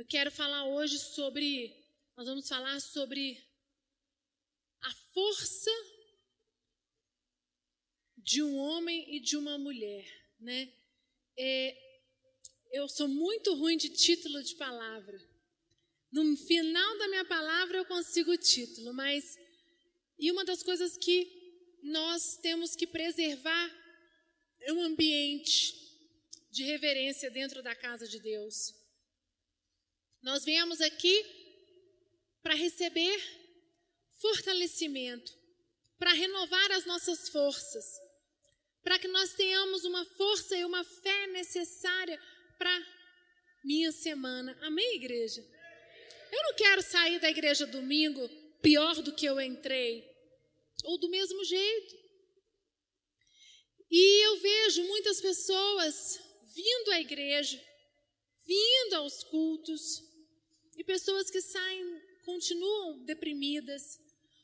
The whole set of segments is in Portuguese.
Eu quero falar hoje sobre, nós vamos falar sobre a força de um homem e de uma mulher, né? É, eu sou muito ruim de título de palavra. No final da minha palavra eu consigo o título, mas e uma das coisas que nós temos que preservar é um ambiente de reverência dentro da casa de Deus. Nós viemos aqui para receber fortalecimento, para renovar as nossas forças, para que nós tenhamos uma força e uma fé necessária para minha semana. Amém, igreja? Eu não quero sair da igreja domingo pior do que eu entrei, ou do mesmo jeito. E eu vejo muitas pessoas vindo à igreja, vindo aos cultos, e pessoas que saem, continuam deprimidas,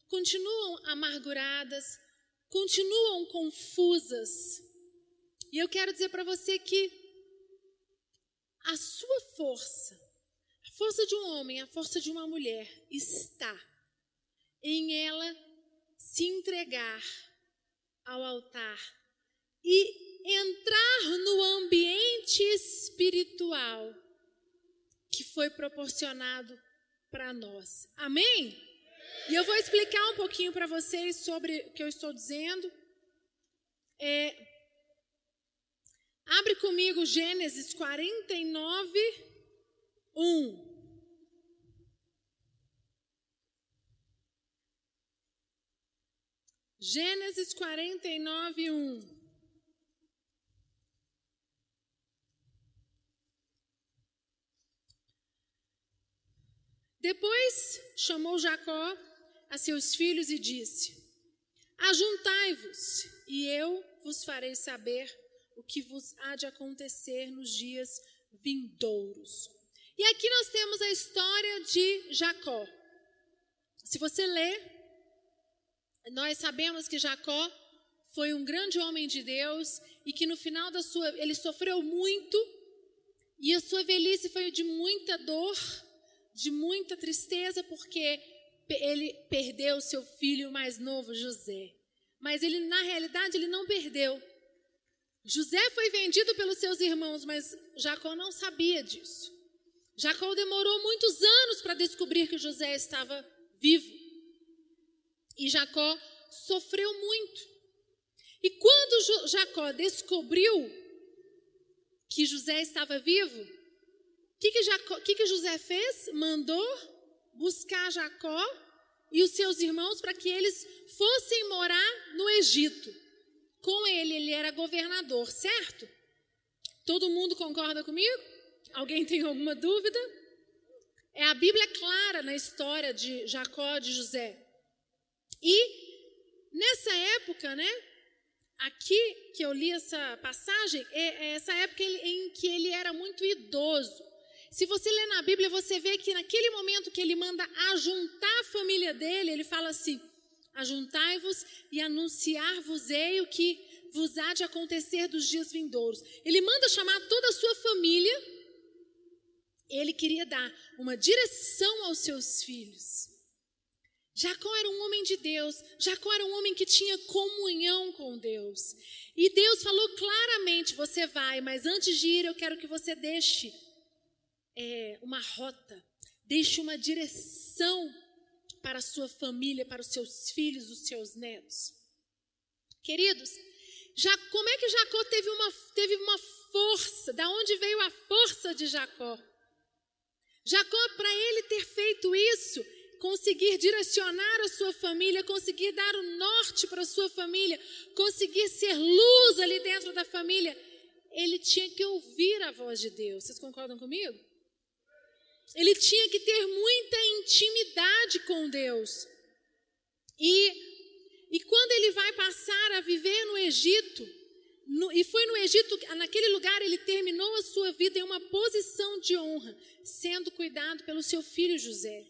continuam amarguradas, continuam confusas. E eu quero dizer para você que a sua força, a força de um homem, a força de uma mulher, está em ela se entregar ao altar e entrar no ambiente espiritual foi proporcionado para nós. Amém? E eu vou explicar um pouquinho para vocês sobre o que eu estou dizendo. É, abre comigo Gênesis 49, 1. Gênesis 49, 1. Depois chamou Jacó a seus filhos e disse: Ajuntai-vos, e eu vos farei saber o que vos há de acontecer nos dias vindouros. E aqui nós temos a história de Jacó. Se você ler nós sabemos que Jacó foi um grande homem de Deus e que no final da sua ele sofreu muito e a sua velhice foi de muita dor, de muita tristeza porque ele perdeu seu filho mais novo, José. Mas ele na realidade ele não perdeu. José foi vendido pelos seus irmãos, mas Jacó não sabia disso. Jacó demorou muitos anos para descobrir que José estava vivo. E Jacó sofreu muito. E quando Jacó descobriu que José estava vivo, o que, que, que, que José fez? Mandou buscar Jacó e os seus irmãos para que eles fossem morar no Egito. Com ele, ele era governador, certo? Todo mundo concorda comigo? Alguém tem alguma dúvida? É a Bíblia clara na história de Jacó, de José. E nessa época, né? Aqui que eu li essa passagem, é, é essa época em que ele era muito idoso. Se você ler na Bíblia, você vê que naquele momento que ele manda ajuntar a família dele, ele fala assim: Ajuntai-vos e anunciar-vos-ei o que vos há de acontecer dos dias vindouros. Ele manda chamar toda a sua família. Ele queria dar uma direção aos seus filhos. Jacó era um homem de Deus, Jacó era um homem que tinha comunhão com Deus. E Deus falou claramente: você vai, mas antes de ir, eu quero que você deixe é, uma rota, deixe uma direção para a sua família, para os seus filhos, os seus netos. Queridos, já, como é que Jacó teve uma, teve uma força? Da onde veio a força de Jacó? Jacó, para ele ter feito isso, conseguir direcionar a sua família, conseguir dar o norte para a sua família, conseguir ser luz ali dentro da família, ele tinha que ouvir a voz de Deus. Vocês concordam comigo? Ele tinha que ter muita intimidade com Deus. E, e quando ele vai passar a viver no Egito, no, e foi no Egito, naquele lugar, ele terminou a sua vida em uma posição de honra, sendo cuidado pelo seu filho José.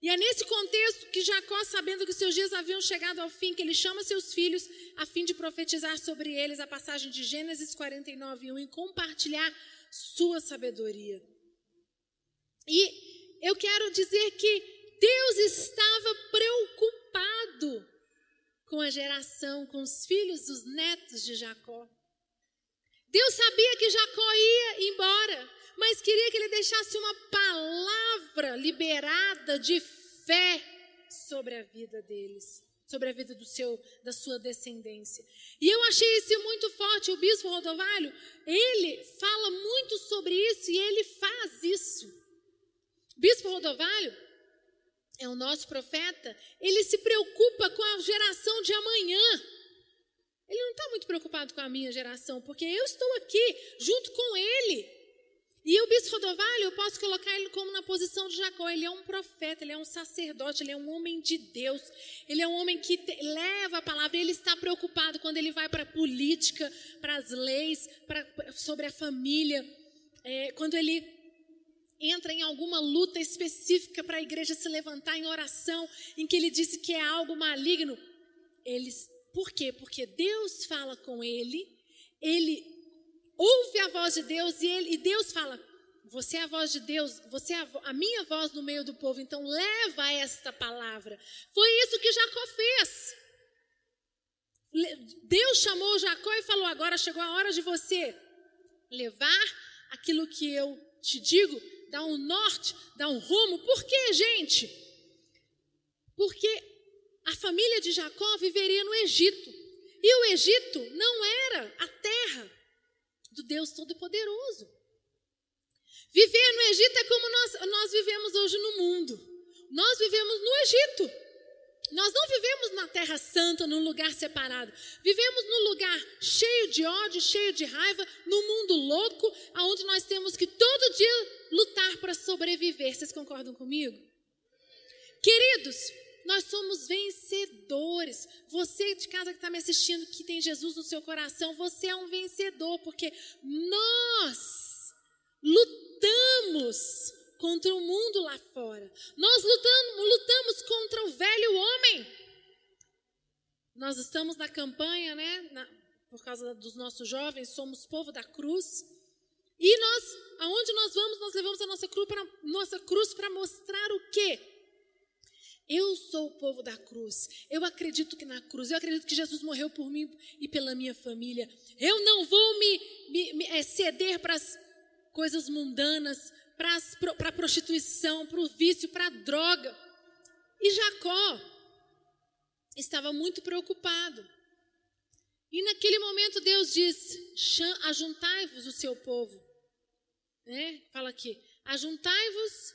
E é nesse contexto que Jacó, sabendo que seus dias haviam chegado ao fim, que ele chama seus filhos a fim de profetizar sobre eles a passagem de Gênesis 49, 1 e compartilhar sua sabedoria. E eu quero dizer que Deus estava preocupado com a geração, com os filhos, os netos de Jacó. Deus sabia que Jacó ia embora, mas queria que ele deixasse uma palavra liberada de fé sobre a vida deles, sobre a vida do seu, da sua descendência. E eu achei isso muito forte. O bispo Rodovalho, ele fala muito sobre isso e ele faz isso. Bispo Rodovalho é o nosso profeta, ele se preocupa com a geração de amanhã. Ele não está muito preocupado com a minha geração, porque eu estou aqui junto com ele. E o bispo Rodovalho, eu posso colocar ele como na posição de Jacó. Ele é um profeta, ele é um sacerdote, ele é um homem de Deus. Ele é um homem que te, leva a palavra. Ele está preocupado quando ele vai para a política, para as leis, pra, sobre a família. É, quando ele entra em alguma luta específica para a igreja se levantar em oração, em que ele disse que é algo maligno. Ele, por quê? Porque Deus fala com ele, ele ouve a voz de Deus e, ele, e Deus fala: Você é a voz de Deus, você é a, a minha voz no meio do povo, então leva esta palavra. Foi isso que Jacó fez. Deus chamou Jacó e falou: Agora chegou a hora de você levar aquilo que eu te digo, dar um norte, dar um rumo. Por quê, gente? Porque a família de Jacó viveria no Egito. E o Egito não era a terra do Deus Todo-Poderoso. Viver no Egito é como nós, nós vivemos hoje no mundo. Nós vivemos no Egito. Nós não vivemos na Terra Santa, num lugar separado. Vivemos num lugar cheio de ódio, cheio de raiva, num mundo louco, aonde nós temos que todo dia lutar para sobreviver. Vocês concordam comigo? Queridos, nós somos vencedores. Você de casa que está me assistindo, que tem Jesus no seu coração, você é um vencedor, porque nós lutamos contra o mundo lá fora. Nós lutamos, lutamos contra o velho homem. Nós estamos na campanha, né? Na, por causa dos nossos jovens, somos povo da cruz. E nós, aonde nós vamos, nós levamos a nossa cruz para nossa cruz mostrar o quê? Eu sou o povo da cruz. Eu acredito que na cruz, eu acredito que Jesus morreu por mim e pela minha família. Eu não vou me, me, me é, ceder para as coisas mundanas, para a prostituição, para o vício, para a droga. E Jacó estava muito preocupado. E naquele momento Deus diz: Ajuntai-vos o seu povo. Né? Fala aqui: Ajuntai-vos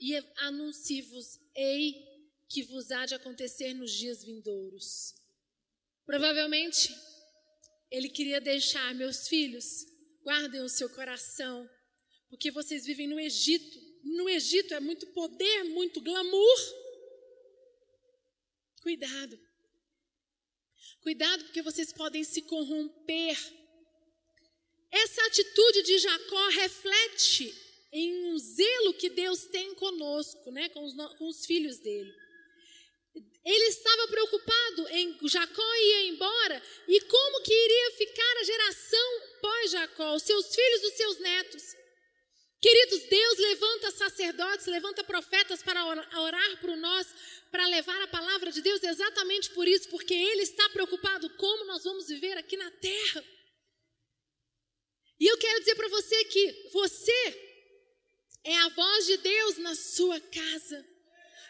e anuncie-vos, ei que vos há de acontecer nos dias vindouros. Provavelmente, ele queria deixar meus filhos, guardem o seu coração, porque vocês vivem no Egito. No Egito é muito poder, muito glamour. Cuidado. Cuidado, porque vocês podem se corromper. Essa atitude de Jacó reflete em um zelo que Deus tem conosco, né, com os, com os filhos dele. Ele estava preocupado em Jacó ir embora e como que iria ficar a geração pós-Jacó, os seus filhos, os seus netos. Queridos, Deus levanta sacerdotes, levanta profetas para orar por nós, para levar a palavra de Deus exatamente por isso, porque Ele está preocupado como nós vamos viver aqui na terra. E eu quero dizer para você que você é a voz de Deus na sua casa.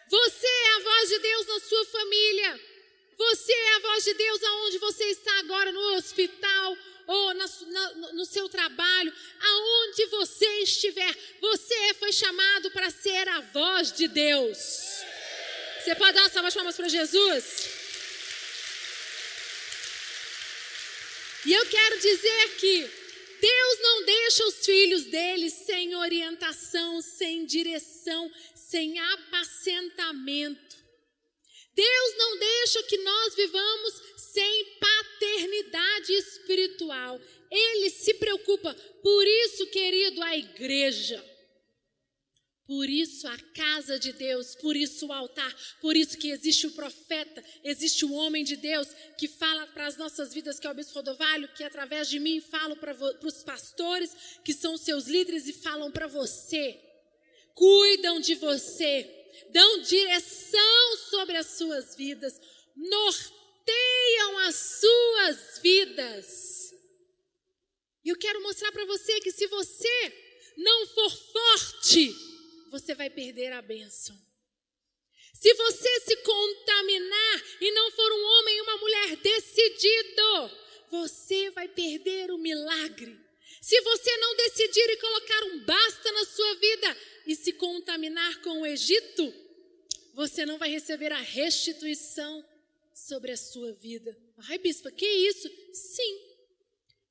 Você é a voz de Deus na sua família. Você é a voz de Deus aonde você está agora, no hospital ou na, na, no seu trabalho, aonde você estiver. Você foi chamado para ser a voz de Deus. Você pode dar uma de palmas para Jesus? E eu quero dizer que Deus não deixa os filhos dele sem orientação, sem direção, sem apacentamento. Deus não deixa que nós vivamos sem paternidade espiritual. Ele se preocupa. Por isso, querido, a igreja. Por isso a casa de Deus, por isso o altar, por isso que existe o profeta, existe o homem de Deus que fala para as nossas vidas, que é o Bispo Rodovalho, que através de mim falo para os pastores, que são seus líderes e falam para você. cuidam de você, dão direção sobre as suas vidas, norteiam as suas vidas. E eu quero mostrar para você que se você não for forte, você vai perder a bênção. Se você se contaminar e não for um homem e uma mulher decidido, você vai perder o milagre. Se você não decidir e colocar um basta na sua vida e se contaminar com o Egito, você não vai receber a restituição sobre a sua vida. Ai, bispa, que isso? Sim.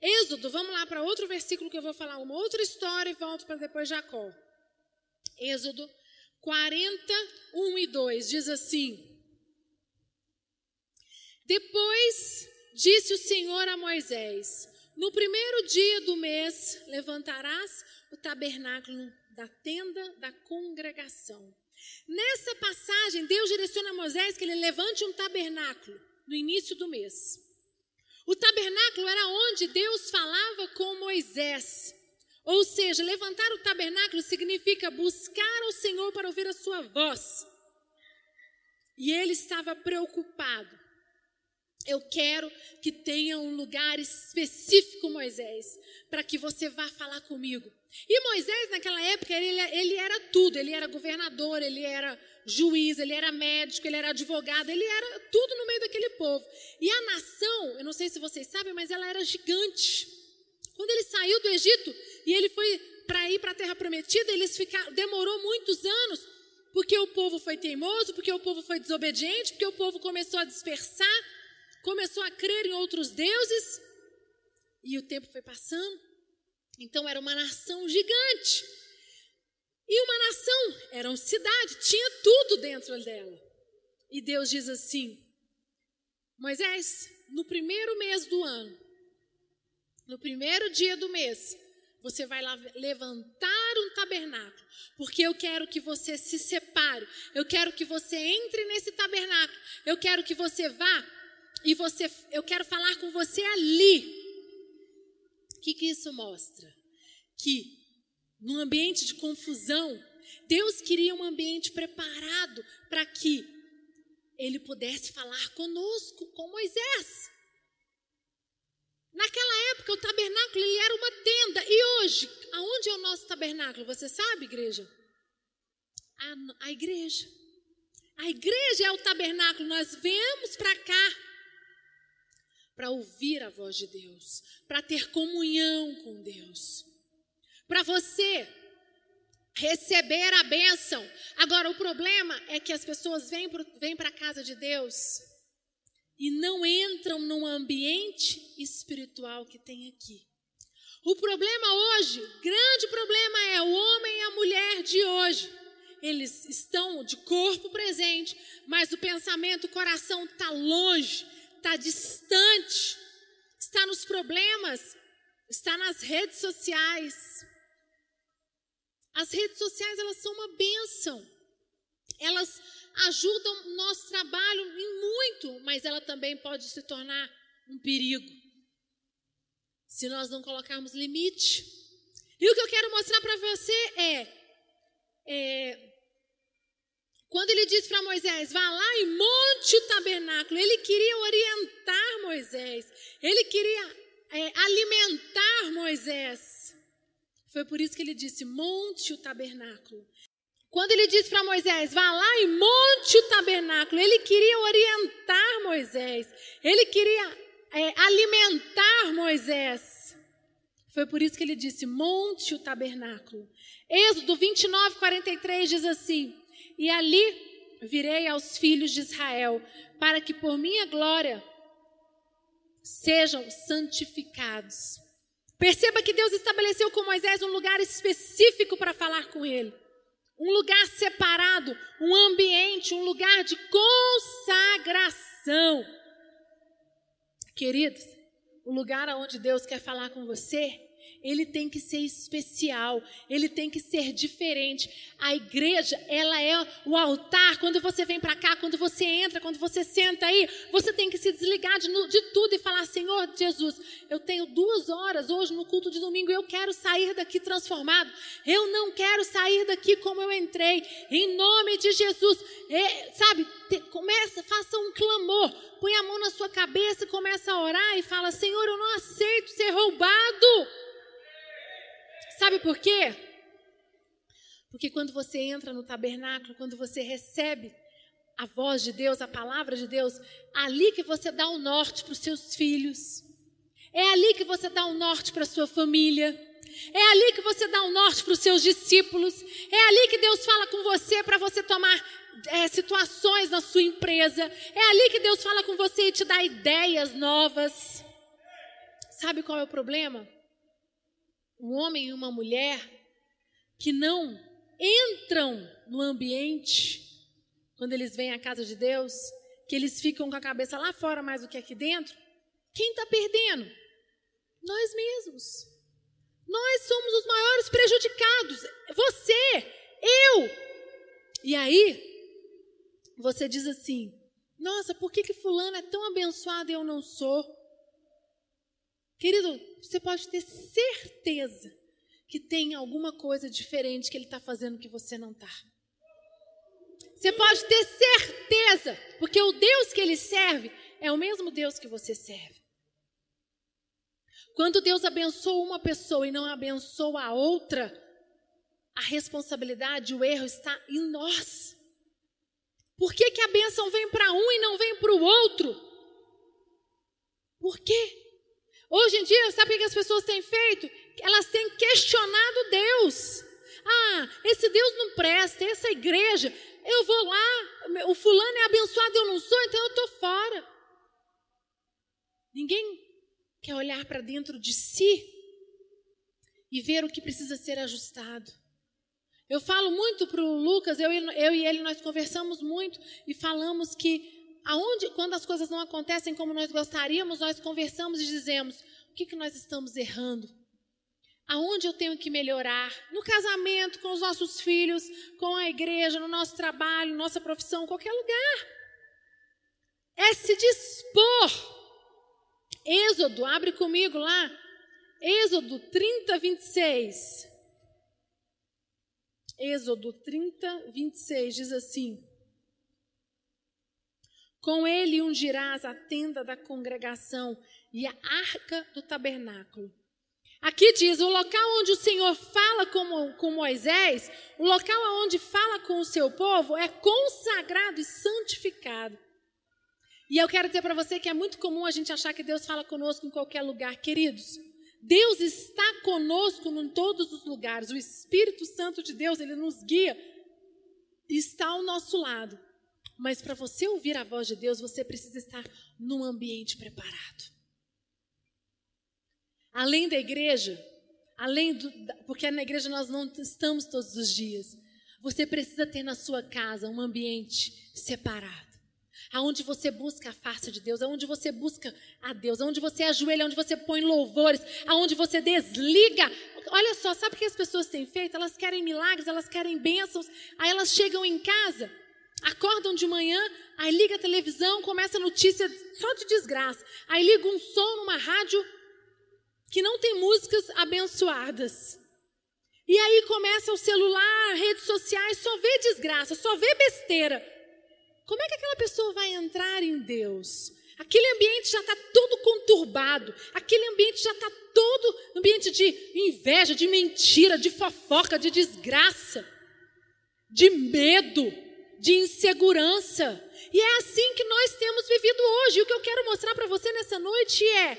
Êxodo, vamos lá para outro versículo que eu vou falar uma outra história e volto para depois Jacó. Êxodo 40, 1 e 2 diz assim: Depois disse o Senhor a Moisés: No primeiro dia do mês levantarás o tabernáculo da tenda da congregação. Nessa passagem, Deus direciona a Moisés que ele levante um tabernáculo no início do mês. O tabernáculo era onde Deus falava com Moisés. Ou seja, levantar o tabernáculo significa buscar o Senhor para ouvir a sua voz. E ele estava preocupado. Eu quero que tenha um lugar específico, Moisés, para que você vá falar comigo. E Moisés, naquela época, ele, ele era tudo. Ele era governador, ele era juiz, ele era médico, ele era advogado, ele era tudo no meio daquele povo. E a nação, eu não sei se vocês sabem, mas ela era gigante. Quando ele saiu do Egito e ele foi para ir para a terra prometida, eles ficaram, demorou muitos anos, porque o povo foi teimoso, porque o povo foi desobediente, porque o povo começou a dispersar, começou a crer em outros deuses, e o tempo foi passando. Então era uma nação gigante. E uma nação era uma cidade, tinha tudo dentro dela. E Deus diz assim: Moisés, no primeiro mês do ano, no primeiro dia do mês, você vai levantar um tabernáculo, porque eu quero que você se separe, eu quero que você entre nesse tabernáculo, eu quero que você vá e você, eu quero falar com você ali. O que, que isso mostra? Que num ambiente de confusão, Deus queria um ambiente preparado para que ele pudesse falar conosco, com Moisés. Naquela época, o tabernáculo ele era uma tenda. E hoje, aonde é o nosso tabernáculo? Você sabe, igreja? A, a igreja. A igreja é o tabernáculo. Nós viemos para cá para ouvir a voz de Deus, para ter comunhão com Deus, para você receber a bênção. Agora, o problema é que as pessoas vêm para a casa de Deus e não entram no ambiente espiritual que tem aqui. O problema hoje, grande problema é o homem e a mulher de hoje. Eles estão de corpo presente, mas o pensamento, o coração está longe, está distante, está nos problemas, está nas redes sociais. As redes sociais, elas são uma bênção. Elas ajudam o nosso trabalho em muito, mas ela também pode se tornar um perigo. Se nós não colocarmos limite. E o que eu quero mostrar para você é, é quando ele disse para Moisés, vá lá e monte o tabernáculo, ele queria orientar Moisés, ele queria é, alimentar Moisés. Foi por isso que ele disse: monte o tabernáculo. Quando ele disse para Moisés, vá lá e monte o tabernáculo, ele queria orientar Moisés, ele queria é, alimentar Moisés. Foi por isso que ele disse: monte o tabernáculo. Êxodo 29, 43 diz assim: E ali virei aos filhos de Israel, para que por minha glória sejam santificados. Perceba que Deus estabeleceu com Moisés um lugar específico para falar com ele um lugar separado, um ambiente, um lugar de consagração. Queridos, o lugar onde Deus quer falar com você ele tem que ser especial, ele tem que ser diferente. A igreja, ela é o altar. Quando você vem para cá, quando você entra, quando você senta aí, você tem que se desligar de, de, tudo e falar: Senhor Jesus, eu tenho duas horas hoje no culto de domingo, eu quero sair daqui transformado. Eu não quero sair daqui como eu entrei. Em nome de Jesus, é, sabe? Te, começa, faça um clamor, põe a mão na sua cabeça e começa a orar e fala: Senhor, eu não aceito ser roubado. Sabe por quê? Porque quando você entra no tabernáculo, quando você recebe a voz de Deus, a palavra de Deus, ali que você dá o norte para os seus filhos. É ali que você dá o norte para a sua família. É ali que você dá o norte para os seus discípulos. É ali que Deus fala com você para você tomar é, situações na sua empresa. É ali que Deus fala com você e te dá ideias novas. Sabe qual é o problema? Um homem e uma mulher que não entram no ambiente quando eles vêm à casa de Deus, que eles ficam com a cabeça lá fora mais do que aqui dentro, quem está perdendo? Nós mesmos. Nós somos os maiores prejudicados. Você, eu. E aí, você diz assim: nossa, por que, que Fulano é tão abençoado e eu não sou? Querido, você pode ter certeza que tem alguma coisa diferente que ele está fazendo que você não está. Você pode ter certeza, porque o Deus que ele serve é o mesmo Deus que você serve. Quando Deus abençoa uma pessoa e não abençoa a outra, a responsabilidade, o erro está em nós. Por que, que a bênção vem para um e não vem para o outro? Por quê? Hoje em dia, sabe o que as pessoas têm feito? Elas têm questionado Deus. Ah, esse Deus não presta, essa igreja, eu vou lá, o fulano é abençoado, eu não sou, então eu estou fora. Ninguém quer olhar para dentro de si e ver o que precisa ser ajustado. Eu falo muito para o Lucas, eu, eu e ele, nós conversamos muito e falamos que aonde, quando as coisas não acontecem como nós gostaríamos, nós conversamos e dizemos: o que, que nós estamos errando? Aonde eu tenho que melhorar? No casamento, com os nossos filhos, com a igreja, no nosso trabalho, nossa profissão, qualquer lugar. É se dispor. Êxodo, abre comigo lá. Êxodo 30, 26. Êxodo 30, 26 diz assim: com ele ungirás a tenda da congregação e a arca do tabernáculo. Aqui diz: o local onde o Senhor fala com, com Moisés, o local onde fala com o seu povo, é consagrado e santificado. E eu quero dizer para você que é muito comum a gente achar que Deus fala conosco em qualquer lugar, queridos. Deus está conosco em todos os lugares. O Espírito Santo de Deus, ele nos guia está ao nosso lado. Mas para você ouvir a voz de Deus, você precisa estar num ambiente preparado. Além da igreja, além do, porque na igreja nós não estamos todos os dias. Você precisa ter na sua casa um ambiente separado. Aonde você busca a face de Deus, aonde você busca a Deus, aonde você ajoelha, aonde você põe louvores, aonde você desliga. Olha só, sabe o que as pessoas têm feito? Elas querem milagres, elas querem bênçãos, aí elas chegam em casa, acordam de manhã, aí liga a televisão, começa a notícia só de desgraça. Aí liga um som numa rádio que não tem músicas abençoadas. E aí começa o celular, redes sociais, só vê desgraça, só vê besteira. Como é que aquela pessoa vai entrar em Deus? Aquele ambiente já está todo conturbado, aquele ambiente já está todo ambiente de inveja, de mentira, de fofoca, de desgraça, de medo de insegurança. E é assim que nós temos vivido hoje. O que eu quero mostrar para você nessa noite é: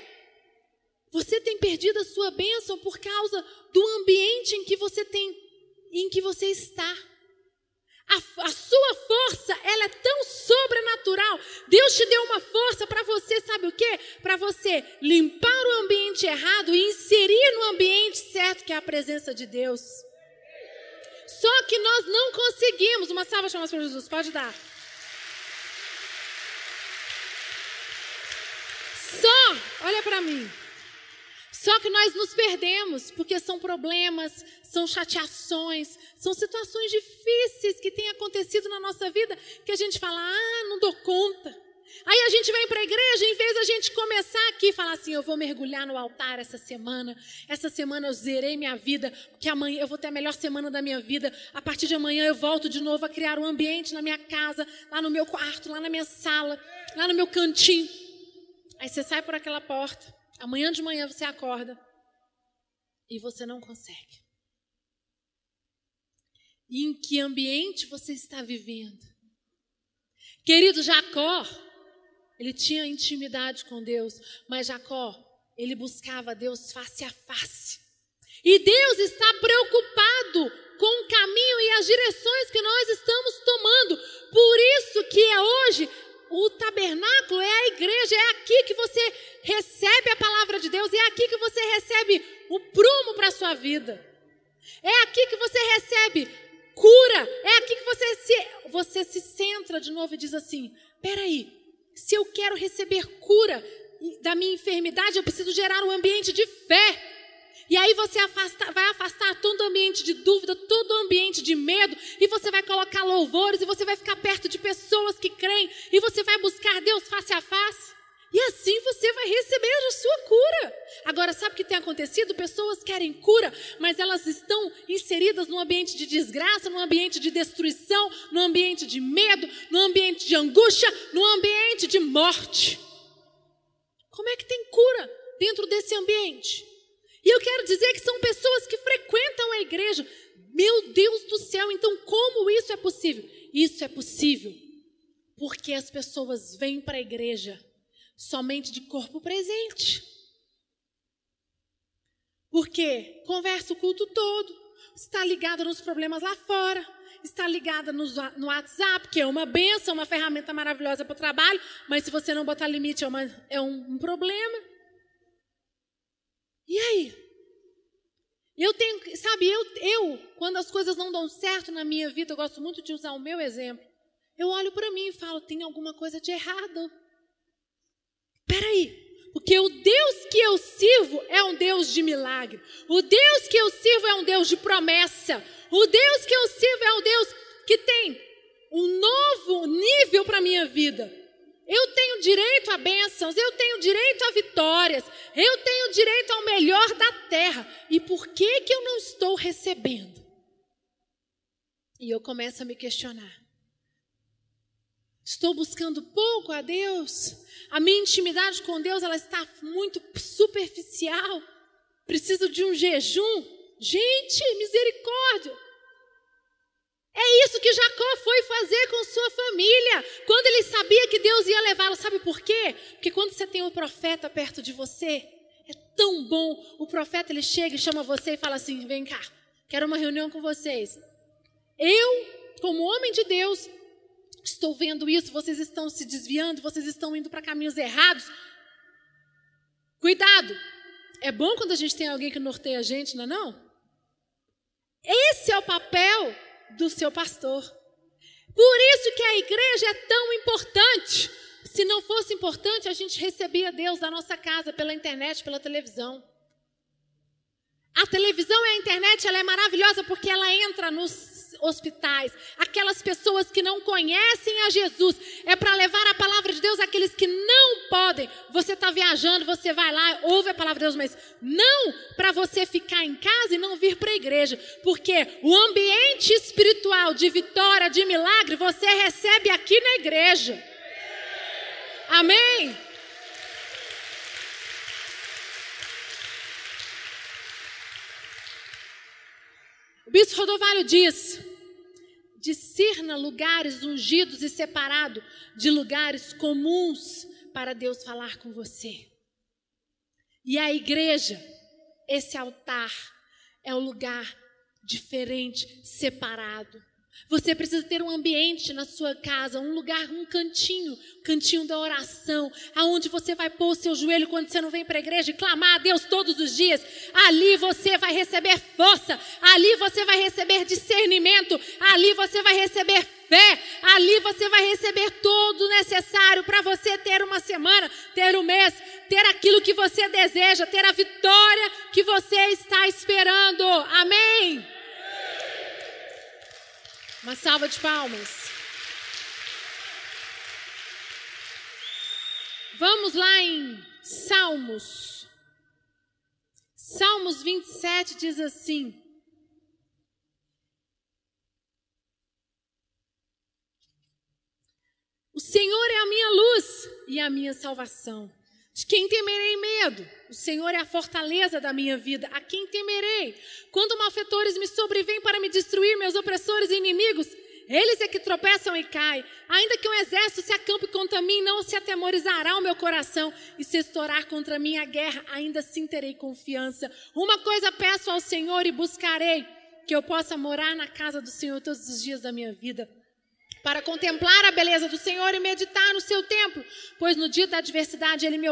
você tem perdido a sua bênção por causa do ambiente em que você tem, em que você está. A, a, sua força, ela é tão sobrenatural. Deus te deu uma força para você, sabe o quê? Para você limpar o ambiente errado e inserir no ambiente certo, que é a presença de Deus. Só que nós não conseguimos. Uma salva palmas para Jesus, pode dar. Só, olha para mim. Só que nós nos perdemos, porque são problemas, são chateações, são situações difíceis que têm acontecido na nossa vida que a gente fala, ah, não dou conta. Aí a gente vem para a igreja, em vez da gente começar aqui e falar assim: eu vou mergulhar no altar essa semana, essa semana eu zerei minha vida, porque amanhã eu vou ter a melhor semana da minha vida. A partir de amanhã eu volto de novo a criar um ambiente na minha casa, lá no meu quarto, lá na minha sala, lá no meu cantinho. Aí você sai por aquela porta, amanhã de manhã você acorda e você não consegue. E em que ambiente você está vivendo? Querido Jacó, ele tinha intimidade com Deus, mas Jacó, ele buscava Deus face a face. E Deus está preocupado com o caminho e as direções que nós estamos tomando. Por isso que é hoje o tabernáculo é a igreja, é aqui que você recebe a palavra de Deus, é aqui que você recebe o prumo para a sua vida. É aqui que você recebe cura, é aqui que você se, você se centra de novo e diz assim: peraí, se eu quero receber cura da minha enfermidade, eu preciso gerar um ambiente de fé. E aí você afasta, vai afastar todo ambiente de dúvida, todo ambiente de medo, e você vai colocar louvores, e você vai ficar perto de pessoas que creem, e você vai buscar Deus face a face. E assim você vai receber a sua cura. Agora, sabe o que tem acontecido? Pessoas querem cura, mas elas estão inseridas num ambiente de desgraça, num ambiente de destruição, num ambiente de medo, num ambiente de angústia, num ambiente de morte. Como é que tem cura dentro desse ambiente? E eu quero dizer que são pessoas que frequentam a igreja. Meu Deus do céu, então como isso é possível? Isso é possível porque as pessoas vêm para a igreja somente de corpo presente. Porque conversa o culto todo, está ligada nos problemas lá fora, está ligada no, no WhatsApp, que é uma benção, uma ferramenta maravilhosa para o trabalho, mas se você não botar limite é, uma, é um, um problema. E aí? Eu tenho, sabe, eu, eu, quando as coisas não dão certo na minha vida, eu gosto muito de usar o meu exemplo. Eu olho para mim e falo, tem alguma coisa de errado. Peraí, porque o Deus que eu sirvo é um Deus de milagre. O Deus que eu sirvo é um Deus de promessa. O Deus que eu sirvo é um Deus que tem um novo nível para a minha vida. Eu tenho direito a bênçãos, eu tenho direito a vitórias, eu tenho direito ao melhor da terra. E por que que eu não estou recebendo? E eu começo a me questionar. Estou buscando pouco a Deus? A minha intimidade com Deus ela está muito superficial. Preciso de um jejum. Gente, misericórdia. É isso que Jacó foi fazer com sua família. Quando ele sabia que Deus ia levá-lo, sabe por quê? Porque quando você tem um profeta perto de você, é tão bom. O profeta ele chega e chama você e fala assim: "Vem cá, quero uma reunião com vocês". Eu, como homem de Deus, Estou vendo isso, vocês estão se desviando, vocês estão indo para caminhos errados. Cuidado! É bom quando a gente tem alguém que norteia a gente, não é não? Esse é o papel do seu pastor. Por isso que a igreja é tão importante. Se não fosse importante, a gente recebia Deus da nossa casa pela internet, pela televisão. A televisão e a internet ela é maravilhosa porque ela entra nos hospitais, aquelas pessoas que não conhecem a Jesus, é para levar a palavra de Deus àqueles que não podem. Você está viajando, você vai lá, ouve a palavra de Deus, mas não para você ficar em casa e não vir para a igreja, porque o ambiente espiritual de vitória, de milagre, você recebe aqui na igreja. Amém? O bispo Rodovalho diz: discerna lugares ungidos e separado de lugares comuns para Deus falar com você. E a igreja, esse altar, é o lugar diferente, separado. Você precisa ter um ambiente na sua casa, um lugar, um cantinho, cantinho da oração, aonde você vai pôr o seu joelho quando você não vem para a igreja e clamar a Deus todos os dias. Ali você vai receber força, ali você vai receber discernimento, ali você vai receber fé, ali você vai receber todo o necessário para você ter uma semana, ter um mês, ter aquilo que você deseja, ter a vitória que você está esperando. Amém? Uma salva de palmas. Vamos lá em Salmos. Salmos 27 diz assim: O Senhor é a minha luz e a minha salvação. De quem temerei medo? O Senhor é a fortaleza da minha vida. A quem temerei? Quando malfeitores me sobrevêm para me destruir, meus opressores e inimigos, eles é que tropeçam e caem. Ainda que um exército se acampe contra mim, não se atemorizará o meu coração. E se estourar contra mim a guerra, ainda assim terei confiança. Uma coisa peço ao Senhor e buscarei: que eu possa morar na casa do Senhor todos os dias da minha vida para contemplar a beleza do Senhor e meditar no seu templo, pois no dia da adversidade ele me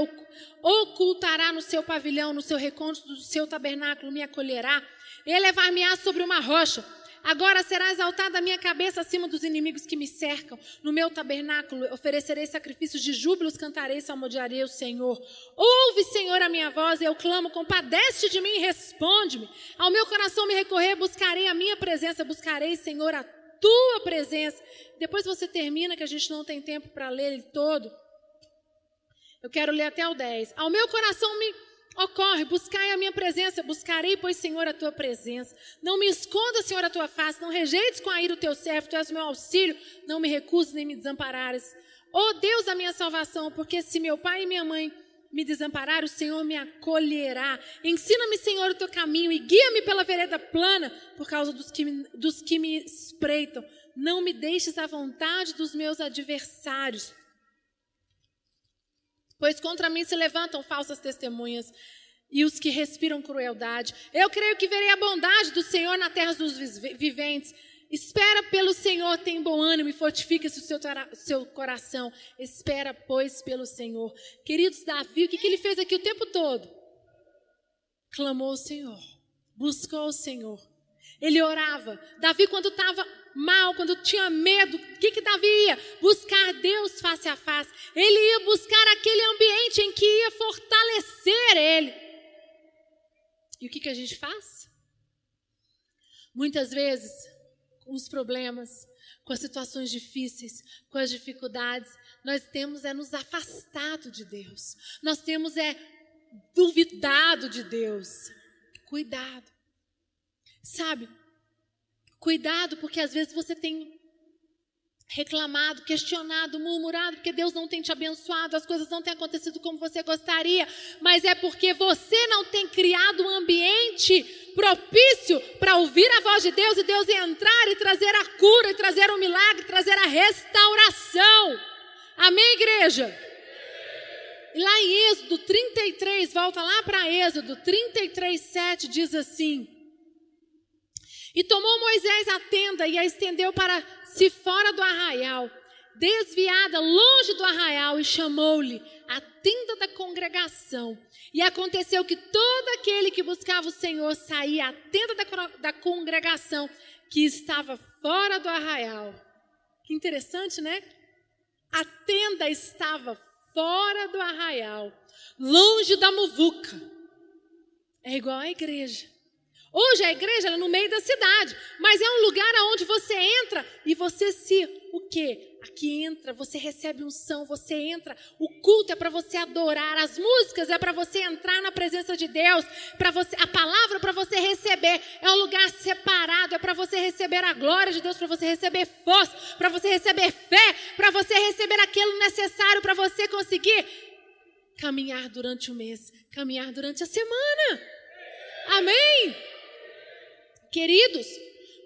ocultará no seu pavilhão, no seu recôndito do seu tabernáculo, me acolherá, elevar-me-á sobre uma rocha. Agora será exaltada a minha cabeça acima dos inimigos que me cercam. No meu tabernáculo oferecerei sacrifícios de júbilos, cantarei, salmodiarei o Senhor. Ouve, Senhor, a minha voz, eu clamo, compadece de mim responde-me. Ao meu coração me recorrer, buscarei a minha presença, buscarei, Senhor, a tua presença. Depois você termina, que a gente não tem tempo para ler ele todo. Eu quero ler até o 10. Ao meu coração me Ocorre, buscai a minha presença, buscarei, pois, Senhor, a tua presença. Não me esconda, Senhor, a tua face, não rejeites com a ira o teu servo, tu és meu auxílio, não me recuses nem me desamparares. Ó oh, Deus da minha salvação, porque se meu pai e minha mãe me desamparar, o Senhor me acolherá. Ensina-me, Senhor, o teu caminho e guia-me pela vereda plana por causa dos que, me, dos que me espreitam. Não me deixes à vontade dos meus adversários pois contra mim se levantam falsas testemunhas e os que respiram crueldade. Eu creio que verei a bondade do Senhor na terra dos viventes. Espera pelo Senhor, tem bom ânimo e fortifica-se o seu, seu, coração. Espera, pois, pelo Senhor. Queridos, Davi, o que, que ele fez aqui o tempo todo? Clamou o Senhor, buscou o Senhor. Ele orava. Davi, quando estava mal, quando tinha medo, o que, que Davi ia? Buscar Deus face a face. Ele ia buscar aquele ambiente em que ia fortalecer ele. E o que, que a gente faz? Muitas vezes, os problemas, com as situações difíceis, com as dificuldades, nós temos é nos afastado de Deus. Nós temos é duvidado de Deus. Cuidado. Sabe, Cuidado, porque às vezes você tem reclamado, questionado, murmurado, porque Deus não tem te abençoado, as coisas não têm acontecido como você gostaria, mas é porque você não tem criado um ambiente propício para ouvir a voz de Deus e Deus entrar e trazer a cura, e trazer o milagre, trazer a restauração. Amém, igreja? E lá em Êxodo 33, volta lá para Êxodo 33, 7, diz assim: e tomou Moisés a tenda e a estendeu para se fora do arraial, desviada longe do arraial, e chamou-lhe a tenda da congregação. E aconteceu que todo aquele que buscava o Senhor saía à tenda da, da congregação que estava fora do arraial. Que interessante, né? A tenda estava fora do arraial, longe da muvuca. É igual à igreja. Hoje a igreja é no meio da cidade, mas é um lugar aonde você entra e você se o quê? Aqui entra, você recebe unção, você entra. O culto é para você adorar, as músicas é para você entrar na presença de Deus, para você a palavra é para você receber. É um lugar separado, é para você receber a glória de Deus, para você receber força, para você receber fé, para você receber aquilo necessário para você conseguir caminhar durante o mês, caminhar durante a semana. Amém. Queridos,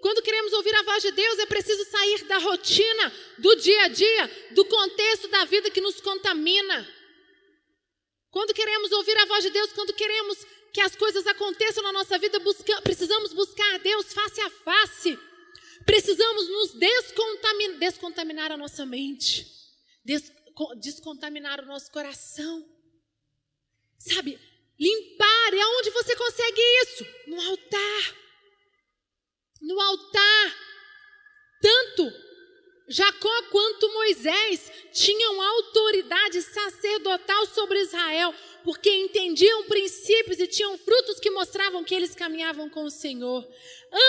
quando queremos ouvir a voz de Deus, é preciso sair da rotina, do dia a dia, do contexto da vida que nos contamina. Quando queremos ouvir a voz de Deus, quando queremos que as coisas aconteçam na nossa vida, busca, precisamos buscar Deus face a face. Precisamos nos descontaminar, descontaminar a nossa mente, des, descontaminar o nosso coração. Sabe, limpar, e aonde você consegue isso? No altar no altar. Tanto Jacó quanto Moisés tinham autoridade sacerdotal sobre Israel, porque entendiam princípios e tinham frutos que mostravam que eles caminhavam com o Senhor.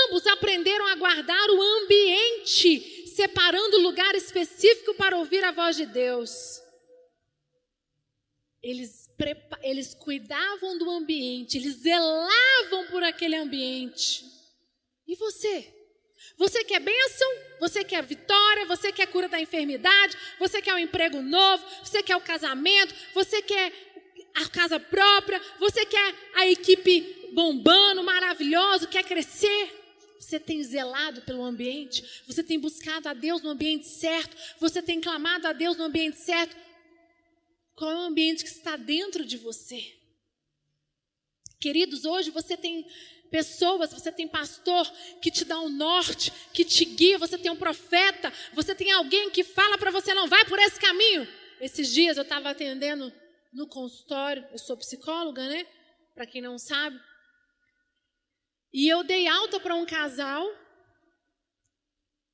Ambos aprenderam a guardar o ambiente, separando lugar específico para ouvir a voz de Deus. Eles, eles cuidavam do ambiente, eles zelavam por aquele ambiente. E você? Você quer bênção? Você quer vitória? Você quer cura da enfermidade? Você quer um emprego novo? Você quer o casamento? Você quer a casa própria? Você quer a equipe bombando, maravilhoso? Quer crescer? Você tem zelado pelo ambiente? Você tem buscado a Deus no ambiente certo? Você tem clamado a Deus no ambiente certo? Qual é o ambiente que está dentro de você? Queridos, hoje você tem pessoas, você tem pastor que te dá um norte, que te guia, você tem um profeta, você tem alguém que fala para você, não vai por esse caminho. Esses dias eu estava atendendo no consultório, eu sou psicóloga, né? Para quem não sabe. E eu dei alta para um casal,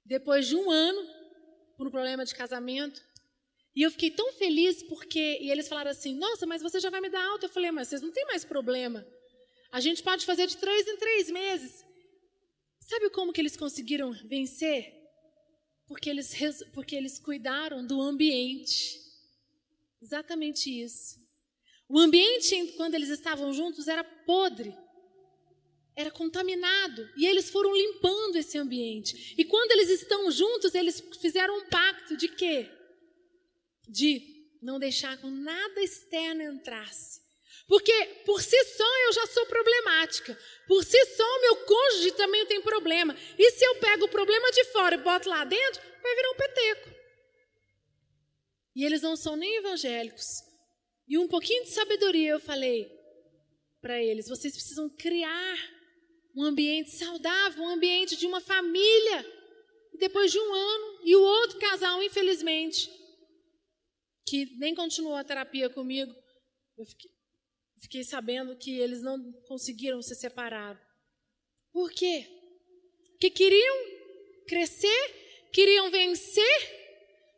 depois de um ano, por um problema de casamento. E eu fiquei tão feliz porque. E eles falaram assim: Nossa, mas você já vai me dar alta. Eu falei: Mas vocês não têm mais problema. A gente pode fazer de três em três meses. Sabe como que eles conseguiram vencer? Porque eles, porque eles cuidaram do ambiente. Exatamente isso. O ambiente, quando eles estavam juntos, era podre. Era contaminado. E eles foram limpando esse ambiente. E quando eles estão juntos, eles fizeram um pacto de quê? De não deixar que nada externo entrasse. Porque por si só eu já sou problemática. Por si só o meu cônjuge também tem problema. E se eu pego o problema de fora e boto lá dentro, vai virar um peteco. E eles não são nem evangélicos. E um pouquinho de sabedoria eu falei para eles: vocês precisam criar um ambiente saudável, um ambiente de uma família. E depois de um ano, e o outro casal, infelizmente, que nem continuou a terapia comigo, eu fiquei, fiquei sabendo que eles não conseguiram se separar. Por quê? Que queriam crescer, queriam vencer,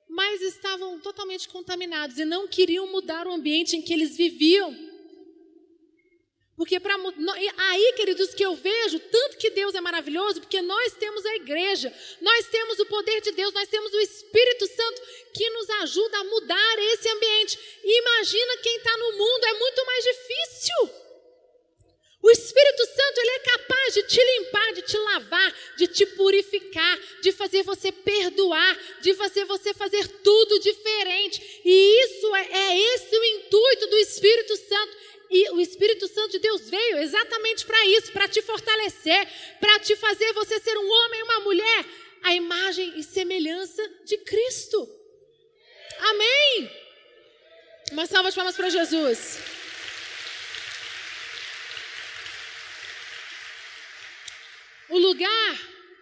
mas estavam totalmente contaminados e não queriam mudar o ambiente em que eles viviam. Porque para aí, queridos, que eu vejo tanto que Deus é maravilhoso, porque nós temos a igreja, nós temos o poder de Deus, nós temos o Espírito Santo que nos ajuda a mudar esse ambiente. E imagina quem está no mundo, é muito mais difícil. O Espírito Santo ele é capaz de te limpar, de te lavar, de te purificar, de fazer você perdoar, de fazer você fazer tudo diferente. E isso é, é esse o intuito do Espírito Santo. E o Espírito Santo de Deus veio exatamente para isso, para te fortalecer, para te fazer você ser um homem e uma mulher, a imagem e semelhança de Cristo. Amém? Uma salva de palmas para Jesus. O lugar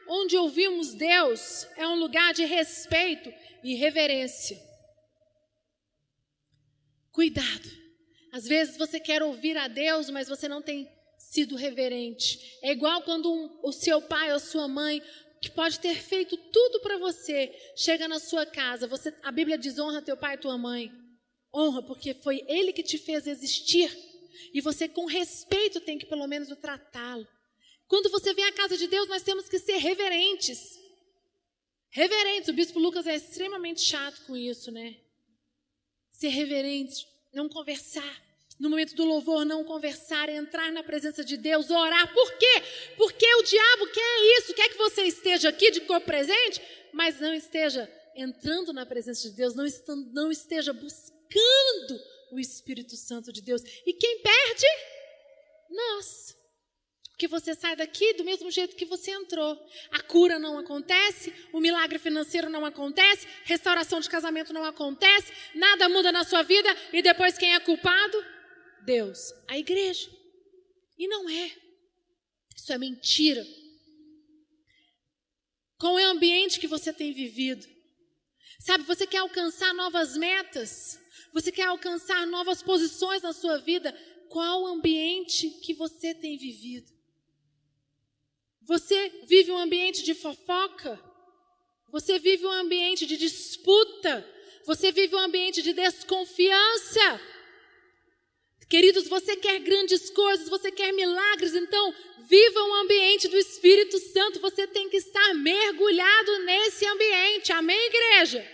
onde ouvimos Deus é um lugar de respeito e reverência. Cuidado. Às vezes você quer ouvir a Deus, mas você não tem sido reverente. É igual quando um, o seu pai ou sua mãe, que pode ter feito tudo para você, chega na sua casa. Você, a Bíblia diz: honra teu pai e tua mãe. Honra, porque foi ele que te fez existir. E você, com respeito, tem que pelo menos tratá-lo. Quando você vem à casa de Deus, nós temos que ser reverentes. Reverentes. O bispo Lucas é extremamente chato com isso, né? Ser reverente não conversar. No momento do louvor, não conversar, entrar na presença de Deus, orar. Por quê? Porque o diabo quer isso, quer que você esteja aqui de corpo presente, mas não esteja entrando na presença de Deus, não, não esteja buscando o Espírito Santo de Deus. E quem perde? Nós que você sai daqui do mesmo jeito que você entrou. A cura não acontece, o milagre financeiro não acontece, restauração de casamento não acontece, nada muda na sua vida e depois quem é culpado? Deus, a igreja. E não é. Isso é mentira. Qual é o ambiente que você tem vivido? Sabe, você quer alcançar novas metas, você quer alcançar novas posições na sua vida. Qual o ambiente que você tem vivido? Você vive um ambiente de fofoca? Você vive um ambiente de disputa. Você vive um ambiente de desconfiança. Queridos, você quer grandes coisas, você quer milagres, então viva um ambiente do Espírito Santo. Você tem que estar mergulhado nesse ambiente. Amém, igreja?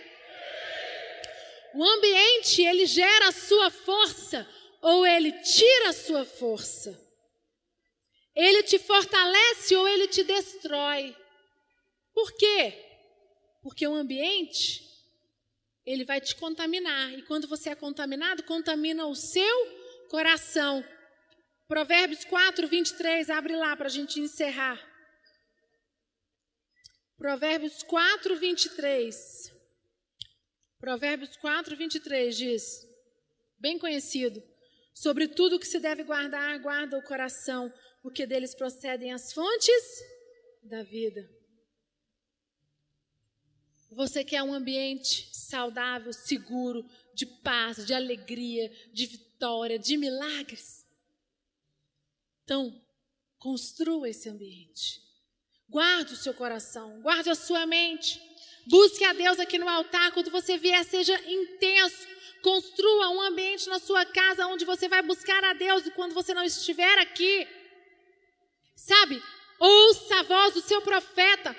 O ambiente, ele gera a sua força ou ele tira a sua força. Ele te fortalece ou ele te destrói. Por quê? Porque o ambiente ele vai te contaminar e quando você é contaminado, contamina o seu coração. Provérbios 4, 23, abre lá para a gente encerrar. Provérbios 4, 23. Provérbios 4, 23 diz, bem conhecido: Sobre tudo que se deve guardar, guarda o coração, porque deles procedem as fontes da vida. Você quer um ambiente saudável, seguro, de paz, de alegria, de vitória, de milagres? Então, construa esse ambiente. Guarde o seu coração, guarde a sua mente. Busque a Deus aqui no altar. Quando você vier, seja intenso. Construa um ambiente na sua casa onde você vai buscar a Deus e quando você não estiver aqui. Sabe? Ouça a voz do seu profeta.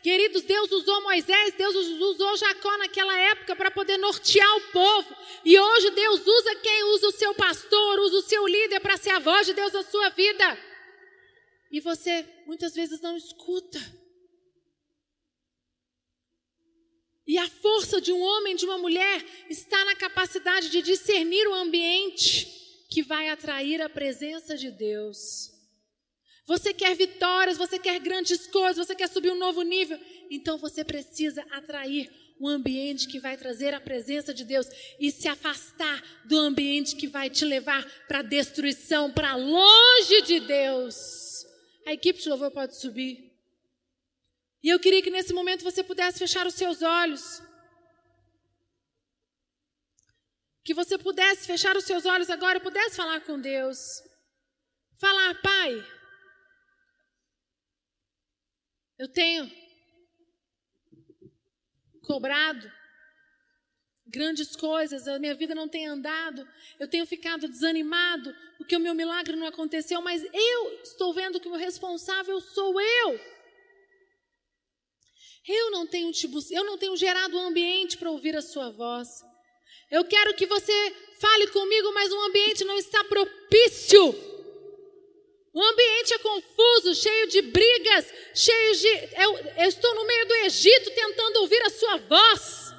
Queridos, Deus usou Moisés, Deus usou Jacó naquela época para poder nortear o povo. E hoje Deus usa quem usa o seu pastor, usa o seu líder para ser a voz de Deus na sua vida. E você muitas vezes não escuta. E a força de um homem, de uma mulher, está na capacidade de discernir o ambiente que vai atrair a presença de Deus. Você quer vitórias, você quer grandes coisas, você quer subir um novo nível. Então você precisa atrair um ambiente que vai trazer a presença de Deus e se afastar do ambiente que vai te levar para a destruição, para longe de Deus. A equipe de louvor pode subir. E eu queria que nesse momento você pudesse fechar os seus olhos. Que você pudesse fechar os seus olhos agora e pudesse falar com Deus. Falar, Pai, eu tenho cobrado grandes coisas, a minha vida não tem andado, eu tenho ficado desanimado porque o meu milagre não aconteceu, mas eu estou vendo que o responsável sou eu. Eu não tenho te eu não tenho gerado um ambiente para ouvir a sua voz. Eu quero que você fale comigo, mas o ambiente não está propício. O ambiente é confuso, cheio de brigas, cheio de. Eu, eu, estou no meio do Egito tentando ouvir a sua voz.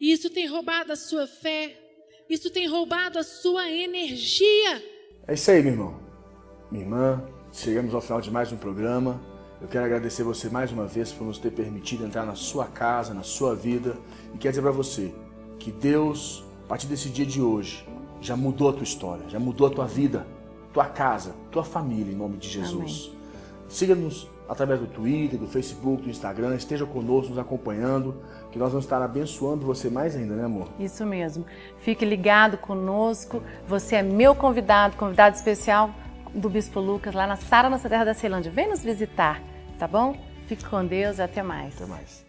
E isso tem roubado a sua fé, isso tem roubado a sua energia. É isso aí, meu irmão. Minha irmã, chegamos ao final de mais um programa. Eu quero agradecer você mais uma vez por nos ter permitido entrar na sua casa, na sua vida. E quero dizer para você que Deus, a partir desse dia de hoje, já mudou a tua história, já mudou a tua vida tua casa, tua família, em nome de Jesus. Siga-nos através do Twitter, do Facebook, do Instagram, esteja conosco, nos acompanhando, que nós vamos estar abençoando você mais ainda, né, amor? Isso mesmo. Fique ligado conosco. Você é meu convidado, convidado especial do Bispo Lucas, lá na Sara, nossa terra da Ceilândia. Vem nos visitar, tá bom? Fique com Deus e até mais. Até mais.